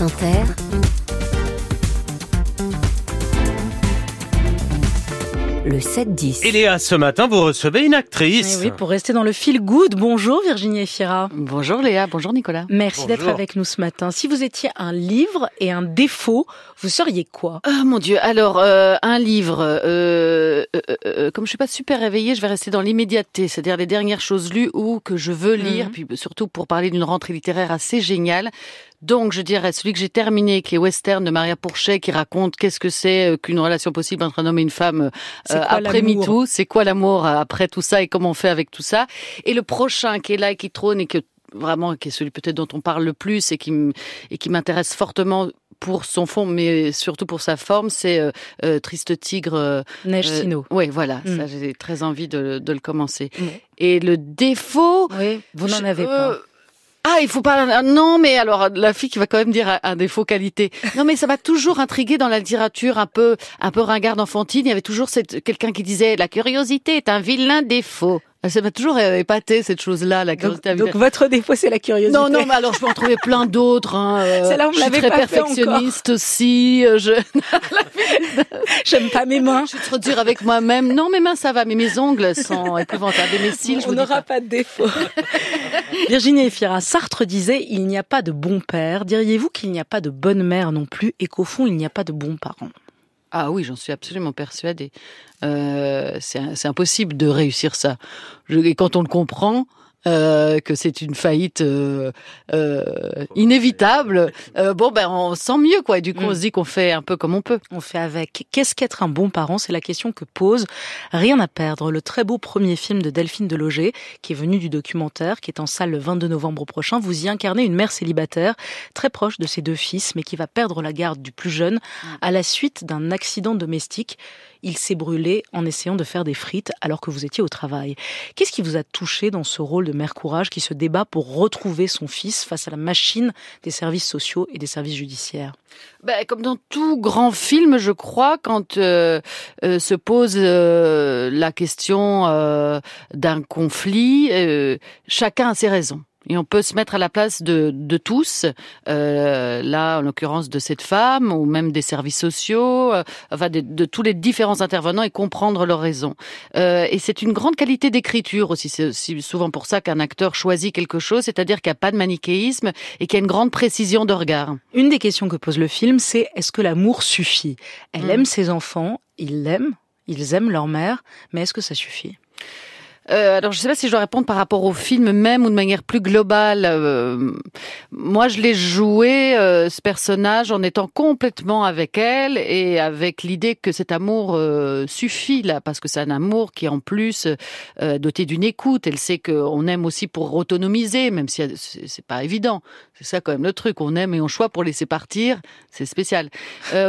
France Inter, le 7-10. Et Léa, ce matin, vous recevez une actrice. Eh oui, pour rester dans le feel good. Bonjour Virginie Efira. Bonjour Léa, bonjour Nicolas. Merci d'être avec nous ce matin. Si vous étiez un livre et un défaut, vous seriez quoi? Ah mon Dieu, alors euh, un livre, euh, euh, euh, comme je suis pas super réveillée, je vais rester dans l'immédiateté, c'est-à-dire les dernières choses lues ou que je veux lire, Mhm. puis surtout pour parler d'une rentrée littéraire assez géniale. Donc je dirais celui que j'ai terminé, avec les westerns de Maria Pourchet, qui raconte qu'est-ce que c'est euh, qu'une relation possible entre un homme et une femme euh, après MeToo, c'est quoi l'amour euh, après tout ça et comment on fait avec tout ça. Et le prochain qui est là et qui trône et que vraiment qui est celui peut-être dont on parle le plus et qui et qui m'intéresse fortement pour son fond, mais surtout pour sa forme, c'est euh, euh, Triste Tigre. euh, Neige Sino. Oui, voilà, Mm. ça j'ai très envie de, de le commencer. Mm. Et le défaut, Oui, vous n'en avez pas. Ah, il faut pas. ah, Non, mais alors la fille qui va quand même dire un- défaut qualité. Non, mais ça m'a toujours intrigué dans la littérature un peu, un peu ringarde enfantine. Il y avait toujours quelqu'un qui disait la curiosité est un vilain défaut. Ah, Ça m'a toujours euh, épaté cette chose-là, la curiosité. donc votre défaut, c'est la curiosité. non, non, mais alors je peux en trouver plein d'autres. Hein. euh, Celle-là, on je suis très pas perfectionniste aussi. euh, Je, J'aime pas mes mains. je suis trop dure avec moi-même. Non, mes mains ça va, mais mes ongles sont épouvantables. Et mes cils, je On n'aura pas. pas de défaut. Virginie Efira, Sartre disait il n'y a pas de bon père. Diriez-vous qu'il n'y a pas de bonne mère non plus? Et qu'au fond il n'y a pas de bons parents? Ah oui, j'en suis absolument persuadée. Euh, c'est impossible de réussir ça. Et quand on le comprend, euh, que c'est une faillite euh, euh, inévitable, euh, bon ben on se sent mieux quoi. Et du coup, on Mm. se dit qu'on fait un peu comme on peut. On fait avec. Qu'est-ce qu'être un bon parent? C'est la question que pose Rien à perdre, le très beau premier film de Delphine Deloger, qui est venu du documentaire, qui est en salle le 22 novembre prochain. Vous y incarnez une mère célibataire, très proche de ses deux fils, mais qui va perdre la garde du plus jeune à la suite d'un accident domestique. Il s'est brûlé en essayant de faire des frites alors que vous étiez au travail. Qu'est-ce qui vous a touché dans ce rôle de mère courage qui se débat pour retrouver son fils face à la machine des services sociaux et des services judiciaires? Ben, comme dans tout grand film, je crois, quand euh, euh, se pose euh, la question euh, d'un conflit, euh, chacun a ses raisons. Et on peut se mettre à la place de, de tous, euh, là en l'occurrence de cette femme, ou même des services sociaux, euh, enfin de, de tous les différents intervenants et comprendre leurs raisons. Euh, et c'est une grande qualité d'écriture aussi. C'est aussi souvent pour ça qu'un acteur choisit quelque chose, c'est-à-dire qu'il n'y a pas de manichéisme et qu'il y a une grande précision de regard. Une des questions que pose le film, c'est est-ce que l'amour suffit? Elle Mm. aime ses enfants, ils l'aiment, ils aiment leur mère, mais est-ce que ça suffit? Euh, alors, je ne sais pas si je dois répondre par rapport au film même ou de manière plus globale. Euh, moi, je l'ai joué, euh, ce personnage, en étant complètement avec elle et avec l'idée que cet amour suffit, là, parce que c'est un amour qui, en plus, doté d'une écoute. Elle sait qu'on aime aussi pour autonomiser, même si c'est pas évident. C'est ça quand même le truc. On aime et on choisit pour laisser partir. C'est spécial.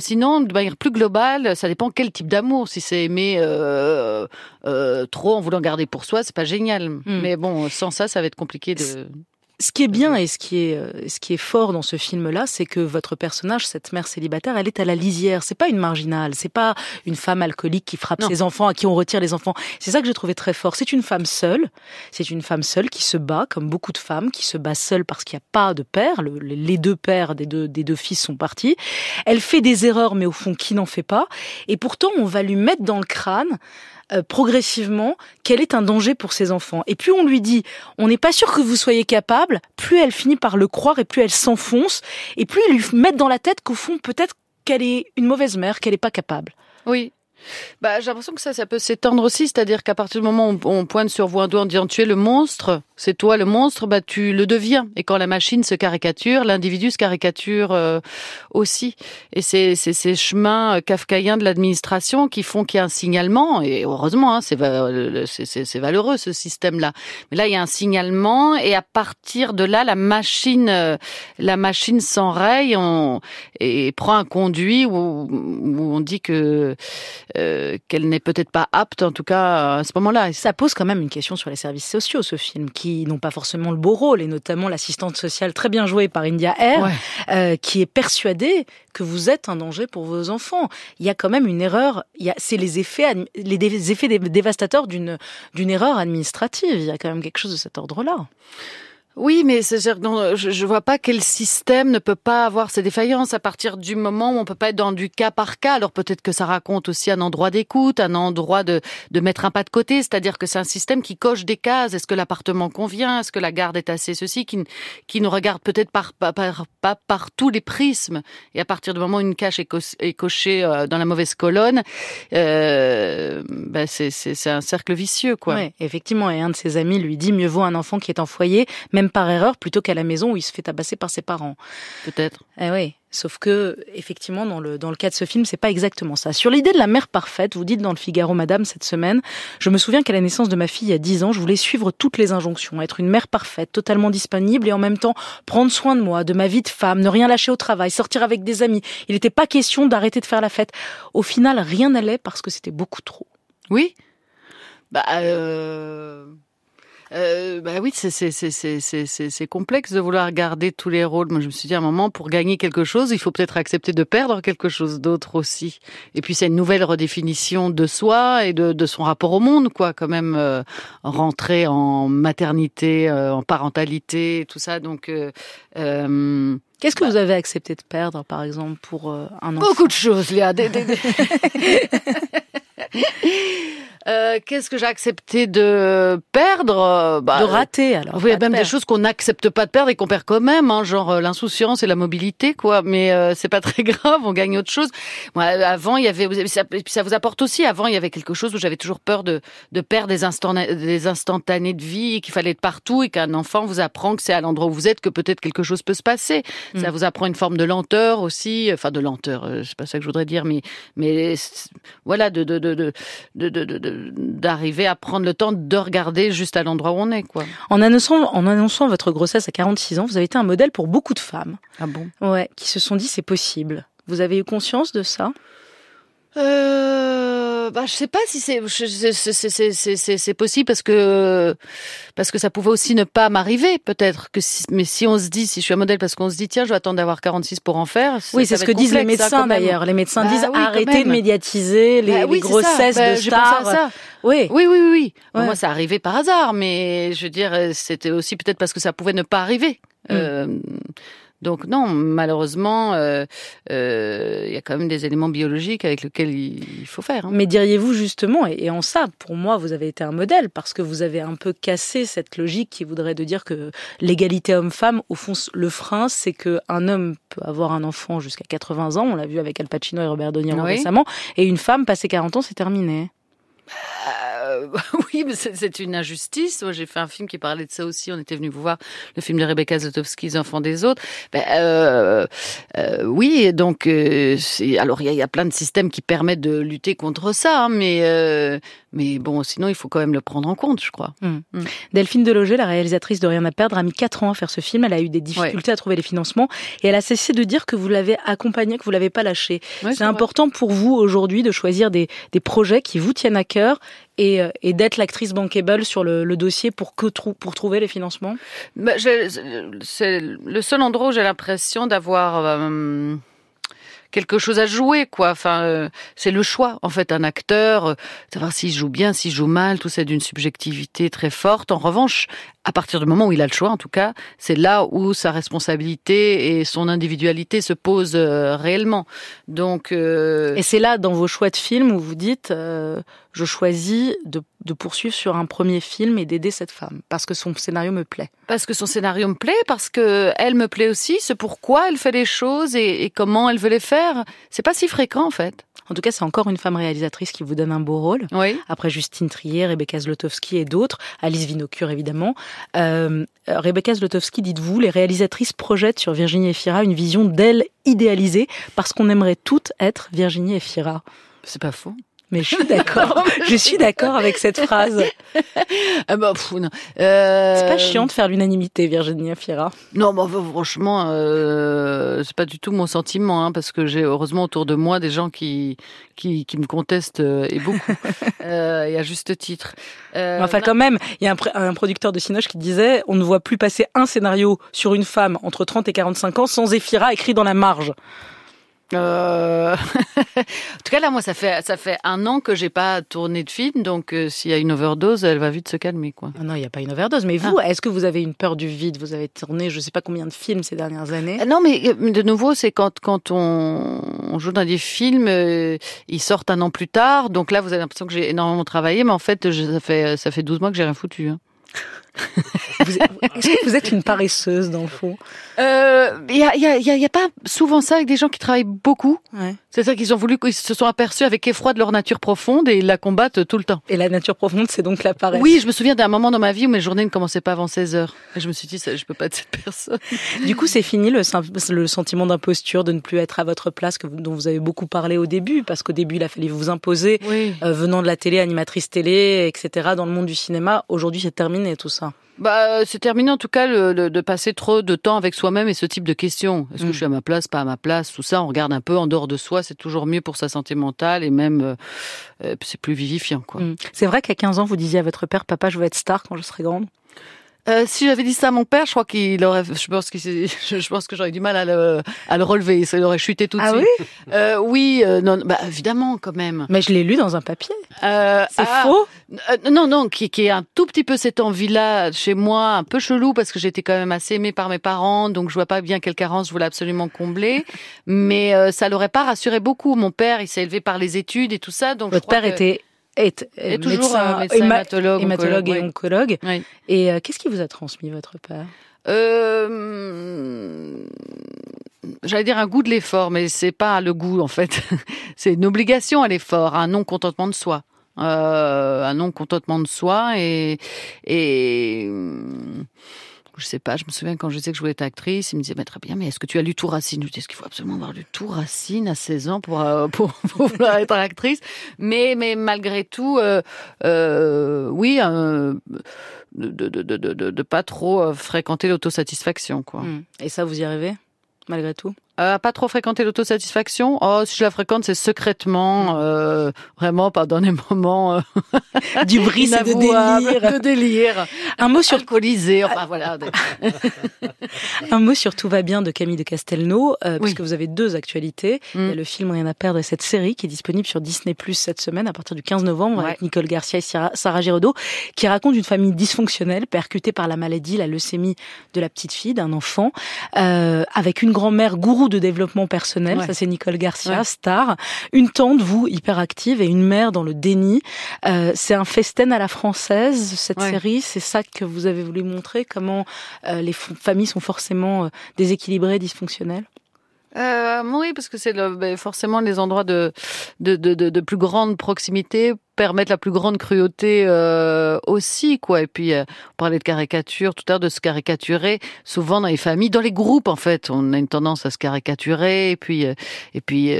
Sinon, de manière plus globale, ça dépend quel type d'amour. Si c'est euh, trop en voulant garder pour soi, c'est pas génial. Mais bon, sans ça, ça va être compliqué de. Ce qui est bien et ce qui est, euh, ce qui est fort dans ce film-là, c'est que votre personnage, cette mère célibataire, elle est à la lisière. C'est pas une marginale, c'est pas une femme alcoolique qui frappe Non. ses enfants, à qui on retire les enfants. C'est ça que j'ai trouvé très fort. C'est une femme seule. C'est une femme seule qui se bat, comme beaucoup de femmes, qui se bat seule parce qu'il n'y a pas de père. Le- les deux pères des deux, des deux fils sont partis. Elle fait des erreurs, mais au fond, qui n'en fait pas? Et pourtant, on va lui mettre dans le crâne euh, progressivement qu'elle est un danger pour ses enfants. Et plus on lui dit, on n'est pas sûr que vous soyez capable, plus elle finit par le croire et plus elle s'enfonce, et plus ils lui mettent dans la tête qu'au fond, peut-être qu'elle est une mauvaise mère, qu'elle n'est pas capable. Oui. Bah, j'ai l'impression que ça, ça peut s'étendre aussi, c'est-à-dire qu'à partir du moment où on pointe sur vous un doigt en disant tu es le monstre, c'est toi le monstre, bah tu le deviens. Et quand la machine se caricature, l'individu se caricature euh, aussi. Et c'est ces chemins euh, kafkaïens de l'administration qui font qu'il y a un signalement. Et heureusement, hein, le- c'est c'est- valeureux ce système-là. Mais là, il y a un signalement, et à partir de là, la machine, euh, la machine s'enraye et prend un conduit où, où on dit que euh, qu'elle n'est peut-être pas apte, en tout cas à ce moment-là. Ça- pose quand même une question sur les services sociaux, ce film, qui n'ont pas forcément le beau rôle, et notamment l'assistante sociale très bien jouée par India Air, Ouais. euh, qui est persuadée que vous êtes un danger pour vos enfants. Il y a quand même une erreur. Il y a, c'est les effets, les dé- effets dé- dévastateurs d'une d'une erreur administrative. Il y a quand même quelque chose de cet ordre-là. Oui, mais c'est je, je vois pas quel système ne peut pas avoir ces défaillances à partir du moment où on peut pas être dans du cas par cas. Alors peut-être que ça raconte aussi un endroit d'écoute, un endroit de, de mettre un pas de côté, c'est-à-dire que c'est un système qui coche des cases. Est-ce que l'appartement convient? Est-ce que la garde est assez ceci? Qui, qui nous regarde peut-être par, par, pas par tous les prismes. Et à partir du moment où une cache est, cochée euh, dans la mauvaise colonne, euh, ben c'est un cercle vicieux, quoi. Oui, effectivement. Et un de ses amis lui dit mieux vaut un enfant qui est en foyer, même par erreur plutôt qu'à la maison où il se fait tabasser par ses parents. Peut-être. Eh oui. Sauf que, effectivement, dans le, dans le cas de ce film, c'est pas exactement ça. Sur l'idée de la mère parfaite, vous dites dans le Figaro, madame, cette semaine, je me souviens qu'à la naissance de ma fille il y a 10 ans, je voulais suivre toutes les injonctions, être une mère parfaite, totalement disponible et en même temps prendre soin de moi, de ma vie de femme, ne rien lâcher au travail, sortir avec des amis. Il n'était pas question d'arrêter de faire la fête. Au final, rien n'allait parce que c'était beaucoup trop. Oui. Bah, euh euh, bah oui, c'est complexe de vouloir garder tous les rôles. Moi, je me suis dit à un moment, pour gagner quelque chose, il faut peut-être accepter de perdre quelque chose d'autre aussi. Et puis, c'est une nouvelle redéfinition de soi et de, de son rapport au monde, quoi. Quand même, euh, rentrer en maternité, euh, en parentalité, tout ça. Donc, euh, euh Qu'est-ce que bah vous avez accepté de perdre, par exemple, pour un enfant Beaucoup de choses, Léa. Euh, qu'est-ce que j'ai accepté de perdre? Bah, De rater, alors. Il y a même des choses qu'on n'accepte pas de perdre et qu'on perd quand même, hein, genre euh, l'insouciance et la mobilité, quoi. Mais euh, c'est pas très grave, on gagne autre chose. Moi, avant, il y avait, ça, ça vous apporte aussi. Avant, il y avait quelque chose où j'avais toujours peur de, de perdre des, instants, des instantanés de vie, qu'il fallait être partout et qu'un enfant vous apprend que c'est à l'endroit où vous êtes que peut-être quelque chose peut se passer. Ça mm. vous apprend une forme de lenteur aussi, enfin de lenteur, c'est pas ça que je voudrais dire, mais mais voilà, de de de de, de, de d'arriver à prendre le temps de regarder juste à l'endroit où on est, quoi. En annonçant, en annonçant votre grossesse à 46 ans, vous avez été un modèle pour beaucoup de femmes. Ah bon? Ouais, qui se sont dit c'est possible. Vous avez eu conscience de ça? Euh, bah, je sais pas si c'est c'est possible parce que parce que ça pouvait aussi ne pas m'arriver peut-être que mais si on se dit si je suis un modèle parce qu'on se dit tiens je vais attendre d'avoir 46 pour en faire oui c'est ce que disent les médecins d'ailleurs les médecins bah disent arrêtez de médiatiser les, bah grossesses de stars ça. Oui. Oui, oui, oui. Moi, ça arrivait par hasard, mais je veux dire, c'était aussi peut-être parce que ça pouvait ne pas arriver. Mm. Euh, donc non, malheureusement, euh, euh, il y a quand même des éléments biologiques avec lesquels il, faut faire. Hein. Mais diriez-vous justement, et, en ça, pour moi, vous avez été un modèle parce que vous avez un peu cassé cette logique qui voudrait de dire que l'égalité homme-femme, au fond, le frein, c'est que un homme peut avoir un enfant jusqu'à 80 ans, on l'a vu avec Al Pacino et Robert De Niro récemment, et une femme passé 40 ans, c'est terminé. Euh, oui, mais c'est une injustice. Moi, j'ai fait un film qui parlait de ça aussi. On était venu vous voir le film de Rebecca Zlotowski, Les enfants des autres. Ben, euh, euh, oui, donc euh, alors il y a, y a, plein de systèmes qui permettent de lutter contre ça, hein, mais euh, mais bon, sinon il faut quand même le prendre en compte, je crois. Mmh. Mmh. Delphine Deloger, la réalisatrice de Rien à perdre, a mis quatre ans à faire ce film. Elle a eu des difficultés à trouver les financements et elle a cessé de dire que vous l'avez accompagné, que vous l'avez pas lâché. c'est important pour vous aujourd'hui de choisir des, des projets qui vous tiennent à cœur et, euh, et d'être l'actrice bankable sur le, le, dossier pour que pour trouver les financements? Bah, C'est le seul endroit où j'ai l'impression d'avoir euh, quelque chose à jouer, quoi. Enfin, euh, c'est le choix, en fait, un acteur, savoir s'il joue bien, s'il joue mal, tout ça d'une subjectivité très forte. En revanche, à partir du moment où il a le choix, en tout cas, c'est là où sa responsabilité et son individualité se posent réellement. Donc, et c'est là, dans vos choix de films, où vous dites je choisis de, poursuivre sur un premier film et d'aider cette femme parce que son scénario me plaît. Parce que son scénario me plaît, parce que elle me plaît aussi, c'est pourquoi elle fait les choses et, comment elle veut les faire. C'est pas si fréquent en fait. En tout cas, c'est encore une femme réalisatrice qui vous donne un beau rôle. Oui. Après Justine Trier, Rebecca Zlotowski et d'autres, Alice Vinocure évidemment. Euh, Rebecca Zlotowski, dites-vous, les réalisatrices projettent sur Virginie Efira une vision d'elle idéalisée parce qu'on aimerait toutes être Virginie Efira. C'est pas faux. Mais je suis d'accord. je suis d'accord avec cette phrase. ah bah, non. Euh... C'est pas chiant de faire l'unanimité, Virginie Fira. Non, bah, franchement, euh, c'est pas du tout mon sentiment, hein, parce que j'ai heureusement autour de moi des gens qui qui, qui me contestent euh, et beaucoup, euh, et à juste titre. Euh, enfin, quand même, il y a un, un, producteur de Cinoche qui disait on ne voit plus passer un scénario sur une femme entre 30 et 45 ans sans Ephira écrit dans la marge. Euh... en tout cas, là, moi, ça fait ça fait un an que j'ai pas tourné de film, donc euh, s'il y a une overdose, elle va vite se calmer, quoi. Ah non, il n'y a pas une overdose. Mais vous, est-ce que vous avez une peur du vide? Vous avez tourné, je sais pas combien de films ces dernières années? Euh, Non, mais euh, de nouveau, c'est quand quand on, on joue dans des films, euh, ils sortent un an plus tard, donc là, vous avez l'impression que j'ai énormément travaillé, mais en fait, je- ça fait ça fait 12 mois que j'ai rien foutu. hein. Vous êtes- vous une paresseuse dans le fond? Euh, Il y, a, il y, a, il y a- il y a pas souvent ça avec des gens qui travaillent beaucoup. Ouais. C'est-à-dire qu'ils ont voulu, qu'ils se sont aperçus avec effroi de leur nature profonde et ils la combattent tout le temps. Et la nature profonde, c'est donc la paresse. Oui, je me souviens d'un moment dans ma vie où mes journées ne commençaient pas avant 16 heures. Et je me suis dit, ça, je peux pas être cette personne. Du coup, c'est fini le, sentiment d'imposture, de ne plus être à votre place, que dont vous avez beaucoup parlé au début, parce qu'au début, il a fallu vous imposer, Oui. euh, venant de la télé, animatrice télé, etc., dans le monde du cinéma. Aujourd'hui, c'est terminé tout ça. Bah, c'est terminé en tout cas le, le- de passer trop de temps avec soi-même et ce type de questions. Est-ce que Mm. je suis à ma place, pas à ma place Tout ça, on regarde un peu en dehors de soi. C'est toujours mieux pour sa santé mentale et même euh, euh, c'est plus vivifiant, quoi. Mm. C'est vrai qu'à 15 ans, vous disiez à votre père, papa, je veux être star quand je serai grande. Euh, si j'avais dit ça à mon père, je crois qu'il aurait, je pense s'est- je je pense que j'aurais du mal à le, à le relever. Ça il aurait chuté tout de Ah suite. Euh, oui, euh, non, bah évidemment quand même. Mais je l'ai lu dans un papier. Euh, C'est ah, faux? euh, non, non, qui, qui est un tout petit peu cette envie-là chez moi, un peu chelou parce que j'étais quand même assez aimée par mes parents, donc je vois pas bien quelle carence je voulais absolument combler. Mais euh, ça l'aurait pas rassuré beaucoup. Mon père, il s'est élevé par les études et tout ça, donc je Votre crois père que- était est, est toujours médecin, euh, médecin, héma- hématologue, hématologue et oncologue. Oui. Et euh, qu'est-ce qui vous a transmis votre père Euh, J'allais dire un goût de l'effort, mais c'est pas le goût en fait. c'est une obligation à l'effort, un non contentement de soi, euh, un non contentement de soi et et je sais pas. Je me souviens quand je disais que je voulais être actrice, il me disait bah, très bien, mais est-ce que tu as lu tout Racine? Je lui dis est-ce qu'il faut absolument avoir lu tout Racine à 16 ans pour euh, pour, vouloir être actrice? Mais mais malgré tout, euh, euh, oui. de, de, de, de, pas trop fréquenter l'autosatisfaction, quoi. Mm. Et ça, vous y arrivez malgré tout? Euh, pas trop fréquenter l'autosatisfaction? Oh, si je la fréquente, c'est secrètement, euh, vraiment pas dans les moments euh, Du bris et de délire. de délire, Un mot sur alcoolisé. Enfin voilà. un mot sur tout va bien de Camille de Castelnau, euh, Oui. puisque vous avez deux actualités. Il y a Mm. le film Rien à perdre et cette série qui est disponible sur Disney Plus cette semaine à partir du 15 novembre avec. Nicole Garcia et Sarah, Sarah Giraudot, qui raconte une famille dysfonctionnelle percutée par la maladie, la leucémie de la petite fille d'un enfant, euh, avec une grand-mère gourou de développement personnel, Ouais. ça c'est Nicole Garcia, Ouais. star, une tante vous hyperactive et une mère dans le déni. Euh, c'est un festen à la française cette Ouais. série, c'est ça que vous avez voulu montrer comment euh, les familles sont forcément euh, déséquilibrées, dysfonctionnelles? Euh, oui, parce que c'est le, ben, forcément les endroits de, de, de, de, de plus grande proximité permettent la plus grande cruauté euh, aussi, quoi. Et puis, euh, on parlait de caricature tout à l'heure, de se caricaturer. Souvent dans les familles, dans les groupes, en fait, on a une tendance à se caricaturer. Et puis, euh, et puis,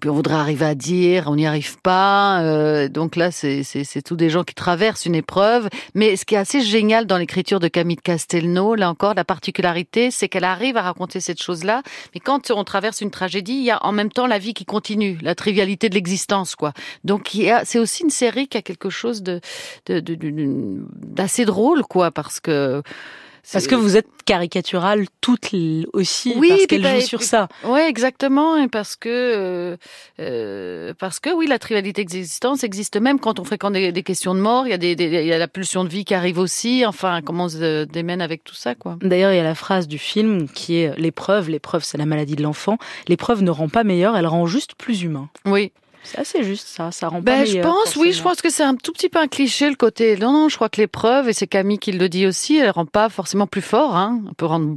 puis on voudrait arriver à dire, on n'y arrive pas. donc là, c'est tous des gens qui traversent une épreuve. Mais ce qui est assez génial dans l'écriture de Camille Castelnau, là encore, la particularité, c'est qu'elle arrive à raconter cette chose-là. Mais quand on traverse une tragédie, il y a en même temps la vie qui continue, la trivialité de l'existence, quoi. Donc aussi une série qui a quelque chose de, d'assez drôle, quoi, parce que Parce que vous êtes caricaturales toutes aussi, Oui, parce puis qu'elles bah, sur ça. Ouais, exactement, et parce que euh, euh, parce que oui, la trivialité d'existence existe même quand on fréquente des, des questions de mort. Il y a des, des- il y a la pulsion de vie qui arrive aussi. Enfin, comment on se démène avec tout ça, quoi. D'ailleurs, il y a la phrase du film qui est l'épreuve, l'épreuve c'est la maladie de l'enfant. L'épreuve ne rend pas meilleur, elle rend juste plus humain. Oui. C'est assez juste ça, ça rend pas Ben, je meilleur. pense, oui, je pense que c'est un tout petit peu un cliché le côté. Non, non, je crois que l'épreuve, et c'est Camille qui le dit aussi, elle rend pas forcément plus fort, hein. Elle peut rendre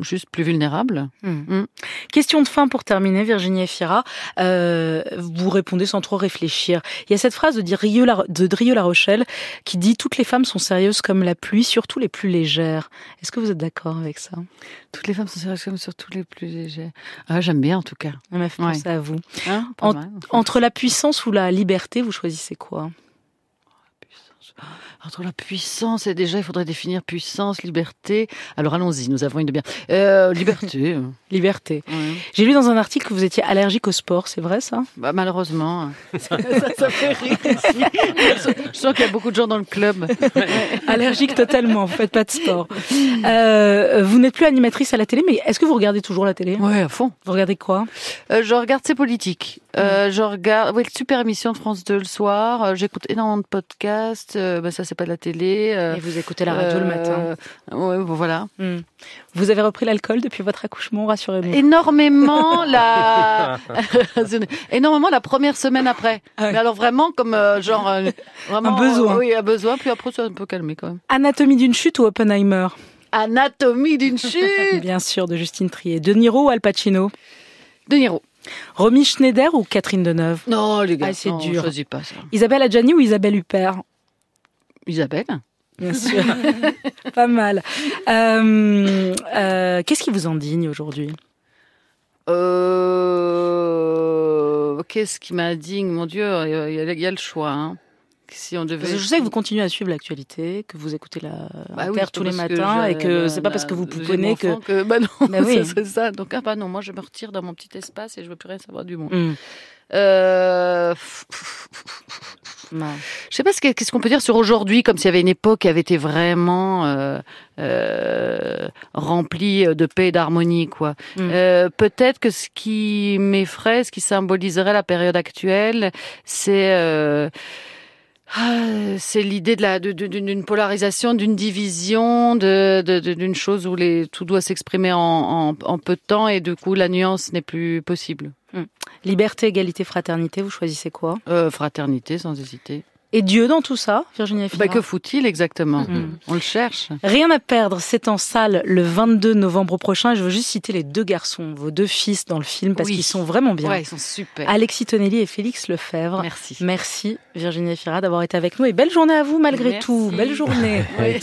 juste plus vulnérable. Hmm. Mm. Question de fin pour terminer, Virginie Efira. Euh, vous répondez sans trop réfléchir. Il y a cette phrase de Drieux La, de Drieux La Rochelle qui dit Toutes les femmes sont sérieuses comme la pluie, surtout les plus légères. Est-ce que vous êtes d'accord avec ça? Toutes les femmes sont sérieuses comme surtout les plus légères. Ah, j'aime bien en tout cas. Elle m'a fait Ouais. penser à vous. Hein. Entre la puissance ou la liberté, vous choisissez quoi? Entre la puissance et déjà, il faudrait définir puissance, liberté. Alors allons-y, nous avons une bien. Euh, liberté. Liberté. Ouais. J'ai lu dans un article que vous étiez allergique au sport, c'est vrai ça? Bah, malheureusement, ça, ça fait rire. Je sens qu'il y a beaucoup de gens dans le club. Allergique totalement, vous faites pas de sport. Euh, vous n'êtes plus animatrice à la télé, mais est-ce que vous regardez toujours la télé? Ouais, à fond. Vous regardez quoi? Euh, je regarde ces politiques. Euh, je regarde, oui, super émission de France 2 le soir. Euh, J'écoute énormément de podcasts. Euh, bah, ça, c'est pas de la télé. Euh, Et vous écoutez la radio le matin. Ouais, bon, voilà. Hmm. Vous avez repris l'alcool depuis votre accouchement, rassurez-nous. Énormément la, énormément la première semaine après. Ah ouais. Mais alors vraiment comme genre vraiment Un besoin. oui, un besoin. Puis après, c'est un peu calmé quand même. Anatomie d'une chute ou Oppenheimer? Anatomie d'une chute. Bien sûr, de Justine Trier. De Niro ou Al Pacino? De Niro. Romy Schneider ou Catherine Deneuve? Non, les gars, Ah, c'est dur. on choisit pas ça. Isabelle Adjani ou Isabelle Huppert? Isabelle. Bien sûr. pas mal. Euh, euh, Qu'est-ce qui vous indigne aujourd'hui? Euh... Qu'est-ce qui m'indigne? Mon Dieu, il y, y a le choix. Hein. Si on devait. Parce que je sais que vous continuez à suivre l'actualité, que vous écoutez la Bah oui, tous les matins et que c'est pas parce que vous mon que. que. Bah non, Bah oui. c'est- ça. Donc, ah bah non, moi je me retire dans mon petit espace et je veux plus rien savoir du monde. Hmm. Euh... Je sais pas ce que- qu'est-ce qu'on peut dire sur aujourd'hui, comme s'il y avait une époque qui avait été vraiment euh, euh, remplie de paix et d'harmonie, quoi. Mm. Euh, Peut-être que ce qui m'effraie, ce qui symboliserait la période actuelle, c'est ah, c'est l'idée de la d'une polarisation, d'une division, de d'une chose où les tout doit s'exprimer en, en, en peu de temps et du coup la nuance n'est plus possible. Liberté, égalité, fraternité, vous choisissez quoi? Euh, fraternité, sans hésiter. Et Dieu dans tout ça, Virginie Bah, Efira que faut-il exactement Mm. On le cherche. Rien à perdre, c'est en salle le 22 novembre prochain. Et je veux juste citer les deux garçons, vos deux fils dans le film, parce Oui. qu'ils sont vraiment bien. Ouais, ils sont super. Alexis Tonelli et Félix Lefebvre. Merci. Merci Virginie Efira d'avoir été avec nous et belle journée à vous malgré Merci. tout. Belle journée. Oui.